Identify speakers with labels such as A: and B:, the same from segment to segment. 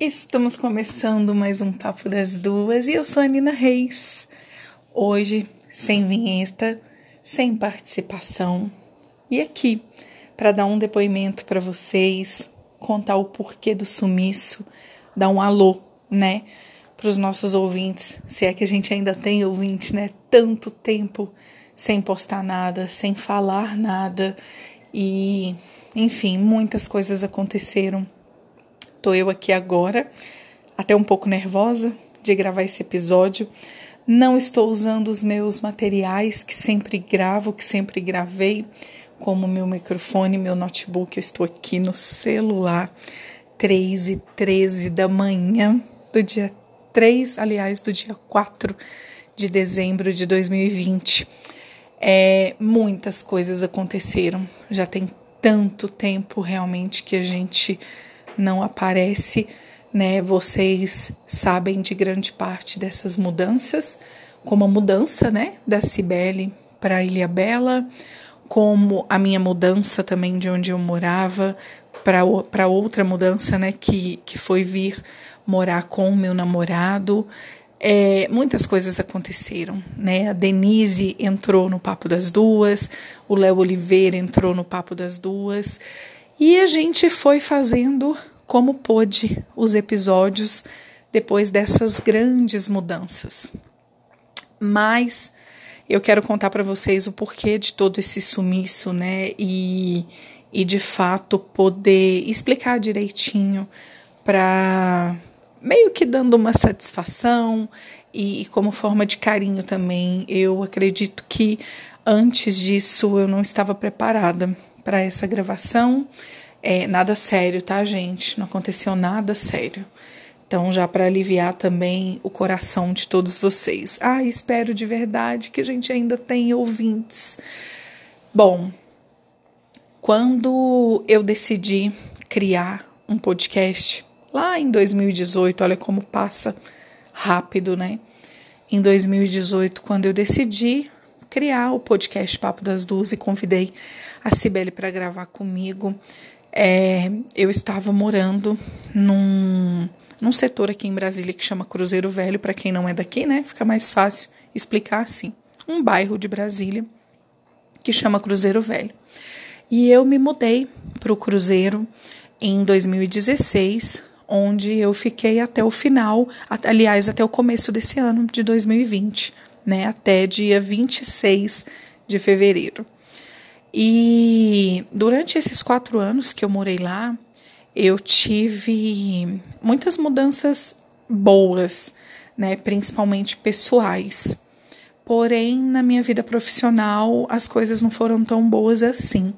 A: Estamos começando mais um Papo das Duas e eu sou a Nina Reis. Hoje, sem vinheta, sem participação e aqui para dar um depoimento para vocês, contar o porquê do sumiço, dar um alô, né, para os nossos ouvintes, se é que a gente ainda tem ouvinte, né? Tanto tempo sem postar nada, sem falar nada e, enfim, muitas coisas aconteceram Tô eu aqui agora, até um pouco nervosa de gravar esse episódio. Não estou usando os meus materiais que sempre gravo, que sempre gravei, como meu microfone, meu notebook. Eu estou aqui no celular, 3 e 13 da manhã do dia 3, aliás, do dia 4 de dezembro de 2020. É, muitas coisas aconteceram. Já tem tanto tempo realmente que a gente não aparece, né? Vocês sabem de grande parte dessas mudanças, como a mudança, né, da Cibele para Ilha Bela, como a minha mudança também de onde eu morava para outra mudança, né, que, que foi vir morar com o meu namorado. É, muitas coisas aconteceram, né? A Denise entrou no Papo das Duas, o Léo Oliveira entrou no Papo das Duas. E a gente foi fazendo como pôde os episódios depois dessas grandes mudanças. Mas eu quero contar para vocês o porquê de todo esse sumiço, né? E, e de fato poder explicar direitinho para meio que dando uma satisfação e, e, como forma de carinho também. Eu acredito que antes disso eu não estava preparada para essa gravação. É, nada sério, tá, gente? Não aconteceu nada sério. Então, já para aliviar também o coração de todos vocês. Ah, espero de verdade que a gente ainda tenha ouvintes. Bom, quando eu decidi criar um podcast, lá em 2018, olha como passa rápido, né? Em 2018, quando eu decidi criar o podcast Papo das Duas e convidei a Cibele para gravar comigo. É, eu estava morando num, num setor aqui em Brasília que chama Cruzeiro Velho, para quem não é daqui, né? Fica mais fácil explicar assim. Um bairro de Brasília que chama Cruzeiro Velho. E eu me mudei para o Cruzeiro em 2016, onde eu fiquei até o final, aliás, até o começo desse ano de 2020 né, até dia 26 de fevereiro. E durante esses quatro anos que eu morei lá, eu tive muitas mudanças boas, né, principalmente pessoais. Porém, na minha vida profissional, as coisas não foram tão boas assim.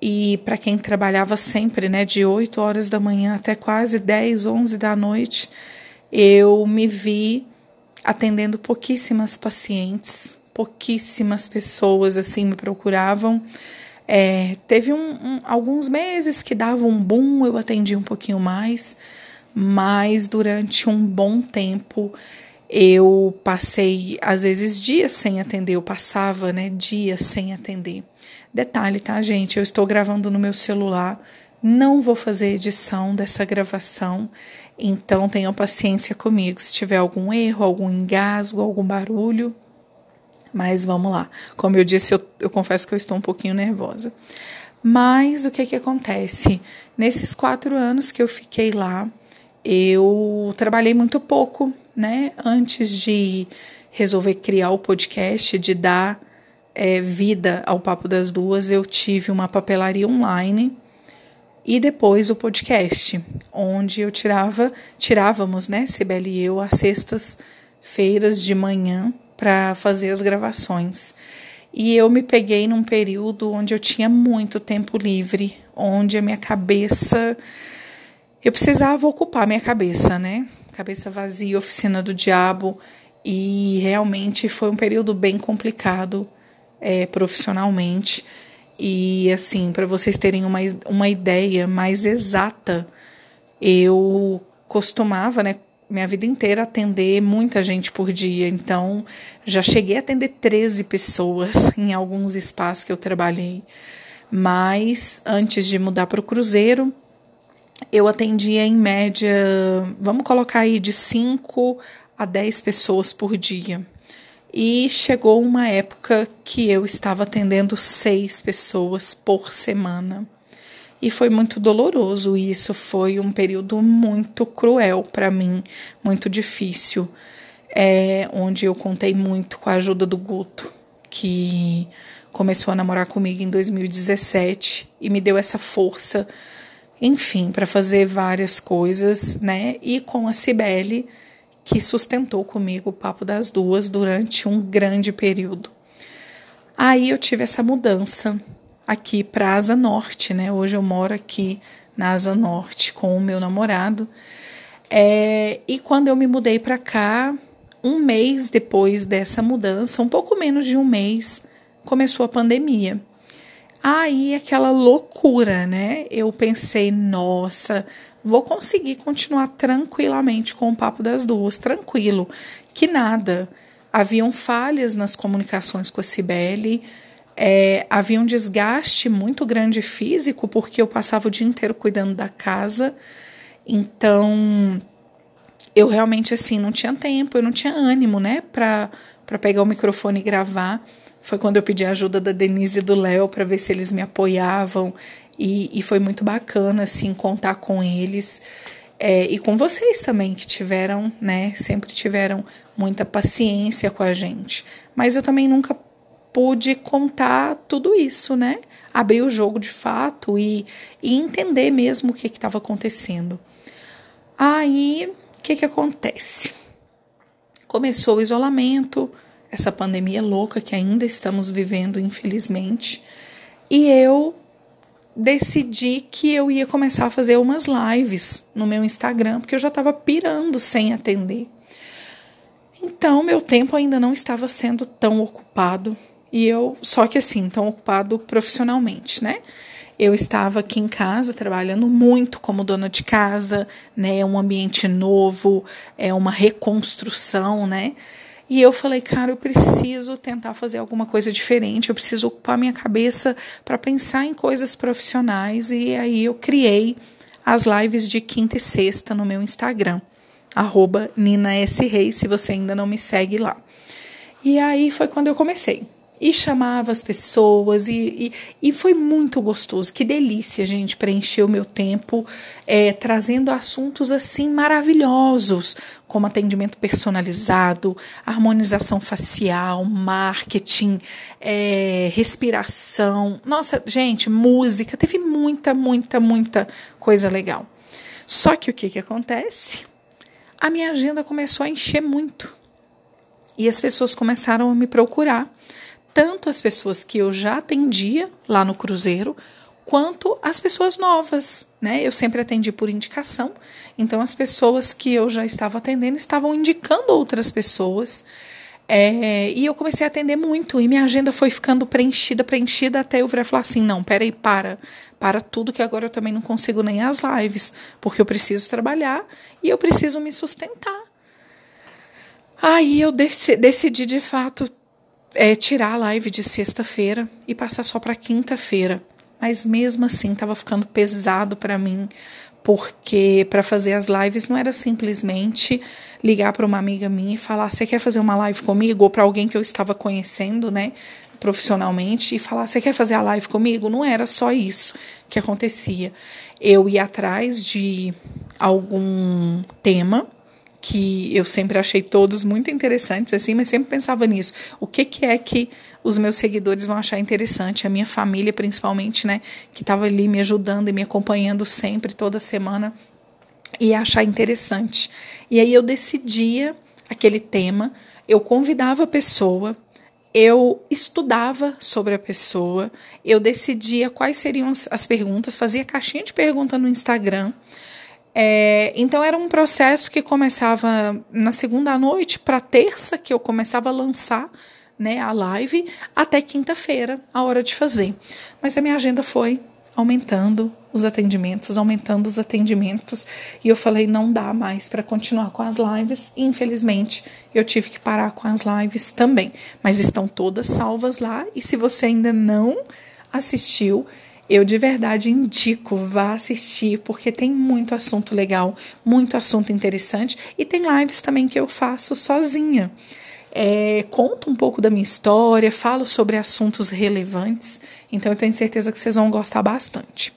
A: E para quem trabalhava sempre, né, de 8 horas da manhã até quase 10, 11 da noite, eu me vi atendendo pouquíssimas pacientes, pouquíssimas pessoas assim me procuravam. É, teve um, um, alguns meses que dava um boom, eu atendi um pouquinho mais, mas durante um bom tempo eu passei às vezes dias sem atender, eu passava, né, dias sem atender. Detalhe, tá, gente? Eu estou gravando no meu celular, não vou fazer edição dessa gravação. Então tenham paciência comigo se tiver algum erro, algum engasgo, algum barulho. Mas vamos lá. Como eu disse, eu, eu confesso que eu estou um pouquinho nervosa. Mas o que que acontece? Nesses quatro anos que eu fiquei lá, eu trabalhei muito pouco, né? Antes de resolver criar o podcast, de dar é, vida ao Papo das Duas, eu tive uma papelaria online e depois o podcast, onde eu tirava, tirávamos, né, Sibeli e eu, às sextas-feiras de manhã para fazer as gravações. E eu me peguei num período onde eu tinha muito tempo livre, onde a minha cabeça. Eu precisava ocupar minha cabeça, né? Cabeça vazia, oficina do diabo. E realmente foi um período bem complicado é, profissionalmente. E assim, para vocês terem uma, uma ideia mais exata, eu costumava, né, minha vida inteira atender muita gente por dia. Então, já cheguei a atender 13 pessoas em alguns espaços que eu trabalhei. Mas antes de mudar para o Cruzeiro, eu atendia em média, vamos colocar aí de 5 a 10 pessoas por dia. E chegou uma época que eu estava atendendo seis pessoas por semana. E foi muito doloroso isso, foi um período muito cruel para mim, muito difícil, é, onde eu contei muito com a ajuda do Guto, que começou a namorar comigo em 2017 e me deu essa força, enfim, para fazer várias coisas, né? E com a Cibele, que sustentou comigo o papo das duas durante um grande período. Aí eu tive essa mudança aqui para Asa Norte, né? Hoje eu moro aqui na Asa Norte com o meu namorado. É, e quando eu me mudei para cá, um mês depois dessa mudança, um pouco menos de um mês, começou a pandemia. Aí aquela loucura, né? Eu pensei, nossa, vou conseguir continuar tranquilamente com o papo das duas, tranquilo, que nada. Haviam falhas nas comunicações com a Cibele, é, havia um desgaste muito grande físico, porque eu passava o dia inteiro cuidando da casa, então eu realmente assim não tinha tempo, eu não tinha ânimo, né, para pegar o microfone e gravar. Foi quando eu pedi a ajuda da Denise e do Léo para ver se eles me apoiavam e, e, foi muito bacana assim contar com eles é, e com vocês também que tiveram, né, sempre tiveram muita paciência com a gente. Mas eu também nunca pude contar tudo isso, né? Abrir o jogo de fato e, e entender mesmo o que estava acontecendo. Aí, o que, que acontece? Começou o isolamento, essa pandemia louca que ainda estamos vivendo, infelizmente. E eu decidi que eu ia começar a fazer umas lives no meu Instagram, porque eu já estava pirando sem atender. Então, meu tempo ainda não estava sendo tão ocupado. E eu, só que assim, tão ocupado profissionalmente, né? Eu estava aqui em casa trabalhando muito como dona de casa, né? É um ambiente novo, é uma reconstrução, né? E eu falei, cara, eu preciso tentar fazer alguma coisa diferente, eu preciso ocupar minha cabeça para pensar em coisas profissionais. E aí eu criei as lives de quinta e sexta no meu Instagram, arroba Nina S. Reis, se você ainda não me segue lá. E aí foi quando eu comecei e chamava as pessoas e, e, e, foi muito gostoso. Que delícia, gente, preencher o meu tempo é, trazendo assuntos assim maravilhosos, como atendimento personalizado, harmonização facial, marketing, é, respiração. Nossa, gente, música, teve muita, muita, muita coisa legal. Só que o que, que acontece? A minha agenda começou a encher muito. E as pessoas começaram a me procurar tanto as pessoas que eu já atendia lá no Cruzeiro, quanto as pessoas novas, né? Eu sempre atendi por indicação, então as pessoas que eu já estava atendendo estavam indicando outras pessoas. É, e eu comecei a atender muito, e minha agenda foi ficando preenchida, preenchida, até eu virar falar assim: não, peraí, para, para tudo, que agora eu também não consigo nem as lives, porque eu preciso trabalhar e eu preciso me sustentar. Aí eu decidi de fato é, tirar a live de sexta-feira e passar só para quinta-feira. Mas mesmo assim estava ficando pesado para mim, porque para fazer as lives não era simplesmente ligar para uma amiga minha e falar: "Você quer fazer uma live comigo?" ou para alguém que eu estava conhecendo, né, profissionalmente e falar: "Você quer fazer a live comigo?" Não era só isso que acontecia. Eu ia atrás de algum tema que eu sempre achei todos muito interessantes, assim, mas sempre pensava nisso. O que, que é que os meus seguidores vão achar interessante? A minha família, principalmente, né, que estava ali me ajudando e me acompanhando sempre, toda semana, ia achar interessante. E aí eu decidia aquele tema, eu convidava a pessoa, eu estudava sobre a pessoa, eu decidia quais seriam as, as perguntas, fazia caixinha de pergunta no Instagram é, então era um processo que começava na segunda noite para terça que eu começava a lançar né, a live até quinta-feira, a hora de fazer. Mas a minha agenda foi aumentando os atendimentos, aumentando os atendimentos, e eu falei não dá mais para continuar com as lives. Infelizmente, eu tive que parar com as lives também, mas estão todas salvas lá e se você ainda não assistiu, eu de verdade indico, vá assistir, porque tem muito assunto legal, muito assunto interessante e tem lives também que eu faço sozinha. É, conto um pouco da minha história, falo sobre assuntos relevantes, então eu tenho certeza que vocês vão gostar bastante.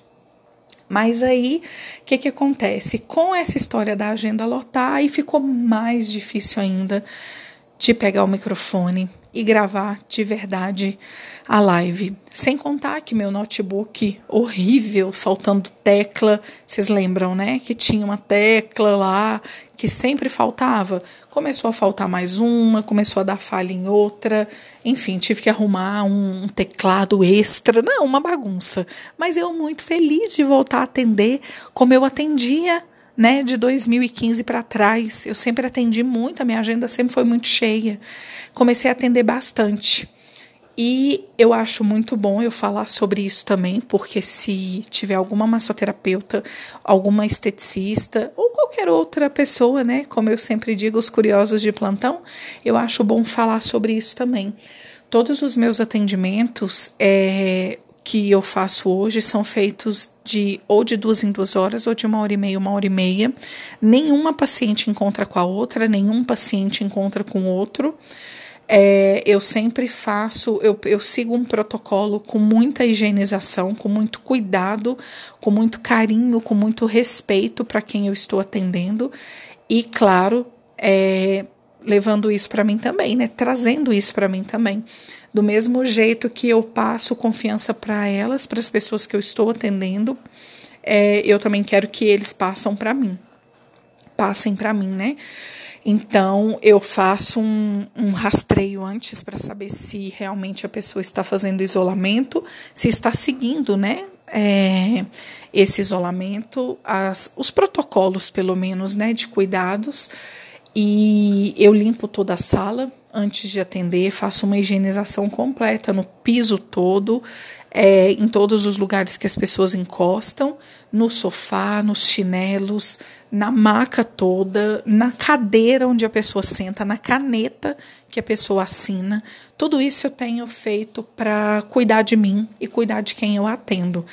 A: Mas aí, o que, que acontece? Com essa história da agenda lotar, aí ficou mais difícil ainda de pegar o microfone e gravar de verdade a live. Sem contar que meu notebook horrível, faltando tecla, vocês lembram, né? Que tinha uma tecla lá que sempre faltava. Começou a faltar mais uma, começou a dar falha em outra. Enfim, tive que arrumar um teclado extra. Não, uma bagunça. Mas eu muito feliz de voltar a atender como eu atendia né, de 2015 para trás. Eu sempre atendi muito, a minha agenda sempre foi muito cheia. Comecei a atender bastante. E eu acho muito bom eu falar sobre isso também, porque se tiver alguma massoterapeuta, alguma esteticista ou qualquer outra pessoa, né, como eu sempre digo, os curiosos de plantão, eu acho bom falar sobre isso também. Todos os meus atendimentos, é, que eu faço hoje são feitos de ou de duas em duas horas ou de uma hora e meia, uma hora e meia. Nenhuma paciente encontra com a outra, nenhum paciente encontra com outro. É, eu sempre faço, eu, eu sigo um protocolo com muita higienização, com muito cuidado, com muito carinho, com muito respeito para quem eu estou atendendo e, claro, é, levando isso para mim também, né? Trazendo isso para mim também. Do mesmo jeito que eu passo confiança para elas, para as pessoas que eu estou atendendo, é, eu também quero que eles passam para mim. Passem para mim, né? Então, eu faço um, um rastreio antes para saber se realmente a pessoa está fazendo isolamento, se está seguindo, né? É, esse isolamento, as, os protocolos, pelo menos, né, de cuidados. E eu limpo toda a sala, antes de atender, faço uma higienização completa no piso todo, é, em todos os lugares que as pessoas encostam, no sofá, nos chinelos, na maca toda, na cadeira onde a pessoa senta, na caneta que a pessoa assina. Tudo isso eu tenho feito para cuidar de mim e cuidar de quem eu atendo.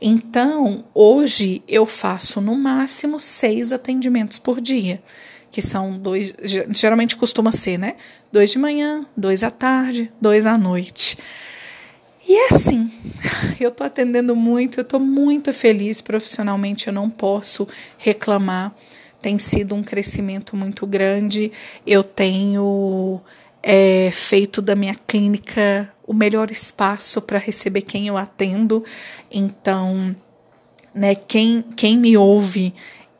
A: Então, hoje eu faço no máximo seis atendimentos por dia que são dois, geralmente costuma ser, né? Dois de manhã, dois à tarde, dois à noite. E é assim, eu tô atendendo muito, eu tô muito feliz profissionalmente, eu não posso reclamar. Tem sido um crescimento muito grande. Eu tenho é, feito da minha clínica o melhor espaço para receber quem eu atendo. Então, né, quem, quem me ouve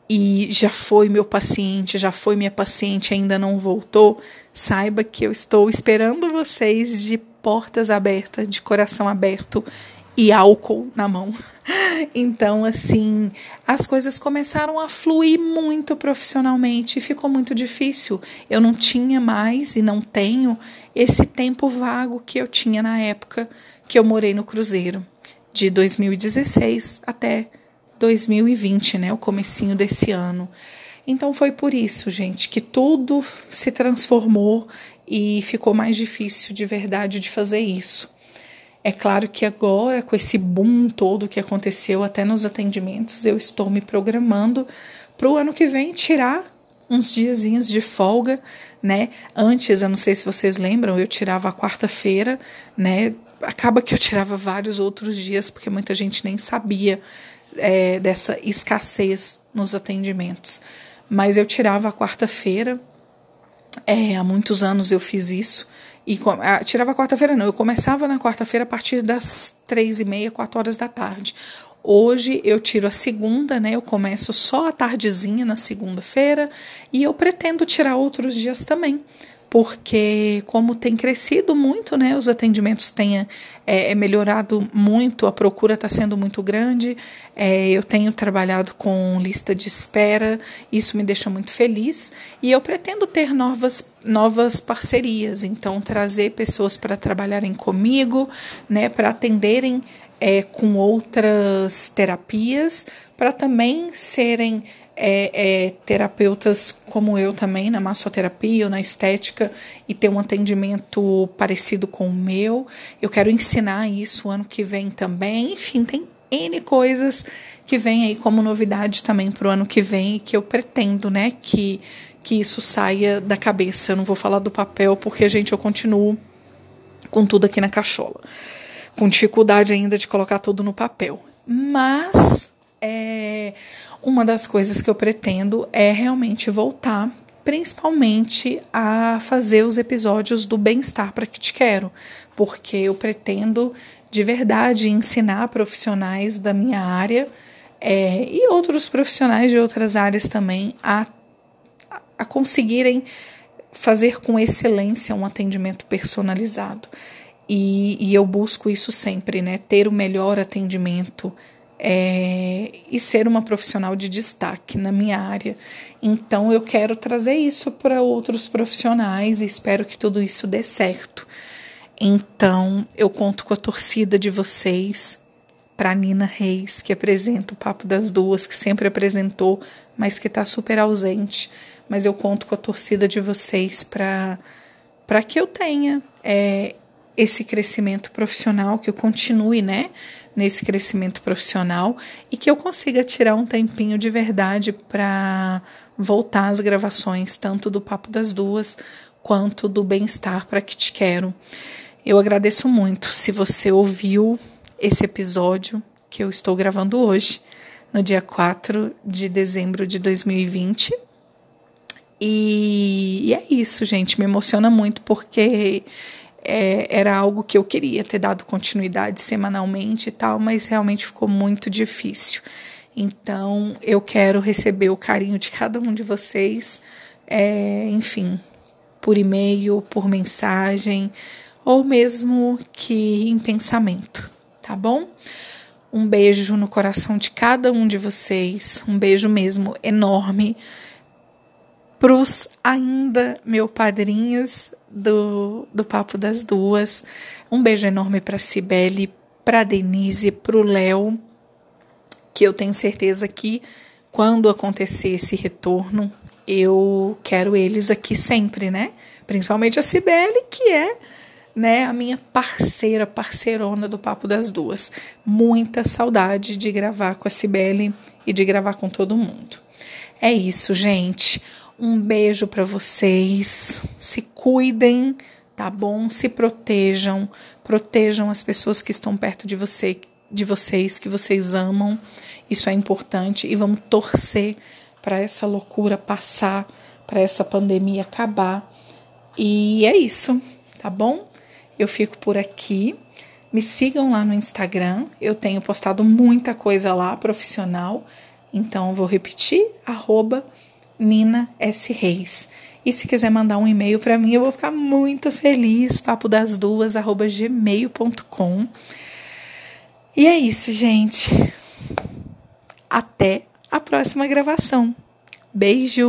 A: e já foi meu paciente, já foi minha paciente, ainda não voltou, saiba que eu estou esperando vocês de portas abertas, de coração aberto e álcool na mão. Então, assim, as coisas começaram a fluir muito profissionalmente e ficou muito difícil. Eu não tinha mais e não tenho esse tempo vago que eu tinha na época que eu morei no Cruzeiro, de 2016 até 2020, né, o comecinho desse ano. Então foi por isso, gente, que tudo se transformou e ficou mais difícil de verdade de fazer isso. É claro que agora, com esse boom todo que aconteceu até nos atendimentos, eu estou me programando para o ano que vem tirar uns diazinhos de folga, né? Antes, eu não sei se vocês lembram, eu tirava a quarta-feira, né? Acaba que eu tirava vários outros dias, porque muita gente nem sabia é, dessa escassez nos atendimentos. Mas eu tirava a quarta-feira, é, há muitos anos eu fiz isso. E tirava quarta-feira, não, eu começava na quarta-feira a partir das três e meia, quatro horas da tarde. Hoje eu tiro a segunda, né? Eu começo só a tardezinha na segunda-feira e eu pretendo tirar outros dias também, porque como tem crescido muito, né, os atendimentos têm é, é melhorado muito, a procura está sendo muito grande, é, eu tenho trabalhado com lista de espera, isso me deixa muito feliz e eu pretendo ter novas, novas parcerias, então trazer pessoas para trabalharem comigo, né, para atenderem é, com outras terapias, para também serem é, é, terapeutas como eu também, na massoterapia ou na estética, e ter um atendimento parecido com o meu. Eu quero ensinar isso ano que vem também. Enfim, tem N coisas que vem aí como novidade também para o ano que vem e que eu pretendo, né, que, que isso saia da cabeça. Eu não vou falar do papel porque, gente, eu continuo com tudo aqui na cachola. Com dificuldade ainda de colocar tudo no papel. Mas é, uma das coisas que eu pretendo é realmente voltar, principalmente a fazer os episódios do bem-estar para que te quero, porque eu pretendo de verdade ensinar profissionais da minha área é, e outros profissionais de outras áreas também a, a conseguirem fazer com excelência um atendimento personalizado. E, e eu busco isso sempre, né? Ter o melhor atendimento é, e ser uma profissional de destaque na minha área. Então eu quero trazer isso para outros profissionais e espero que tudo isso dê certo. Então eu conto com a torcida de vocês para Nina Reis, que apresenta o Papo das Duas, que sempre apresentou, mas que está super ausente. Mas eu conto com a torcida de vocês para que eu tenha é, esse crescimento profissional, que eu continue, né, nesse crescimento profissional e que eu consiga tirar um tempinho de verdade para voltar às gravações, tanto do Papo das Duas quanto do Bem-Estar para que te quero. Eu agradeço muito se você ouviu esse episódio que eu estou gravando hoje, no dia 4 de dezembro de 2020. E, e é isso, gente. Me emociona muito porque é, era algo que eu queria ter dado continuidade semanalmente e tal, mas realmente ficou muito difícil. Então, eu quero receber o carinho de cada um de vocês, é, enfim, por e-mail, por mensagem, ou mesmo que em pensamento, tá bom? Um beijo no coração de cada um de vocês, um beijo mesmo enorme pros ainda meus padrinhos do, do Papo das Duas. Um beijo enorme para Cibele, para Denise, para o Léo, que eu tenho certeza que quando acontecer esse retorno, eu quero eles aqui sempre, né? Principalmente a Cibele, que é né, a minha parceira, parceirona do Papo das Duas. Muita saudade de gravar com a Cibele e de gravar com todo mundo. É isso, gente. Um beijo para vocês. Se cuidem, tá bom? Se protejam, protejam as pessoas que estão perto de você, de vocês que vocês amam. Isso é importante e vamos torcer para essa loucura passar, para essa pandemia acabar. E é isso, tá bom? Eu fico por aqui. Me sigam lá no Instagram. Eu tenho postado muita coisa lá profissional. Então, vou repetir: arroba Nina S. Reis. E se quiser mandar um e-mail para mim, eu vou ficar muito feliz. Papo das duas, arroba gmail.com. E é isso, gente. Até a próxima gravação. Beijo!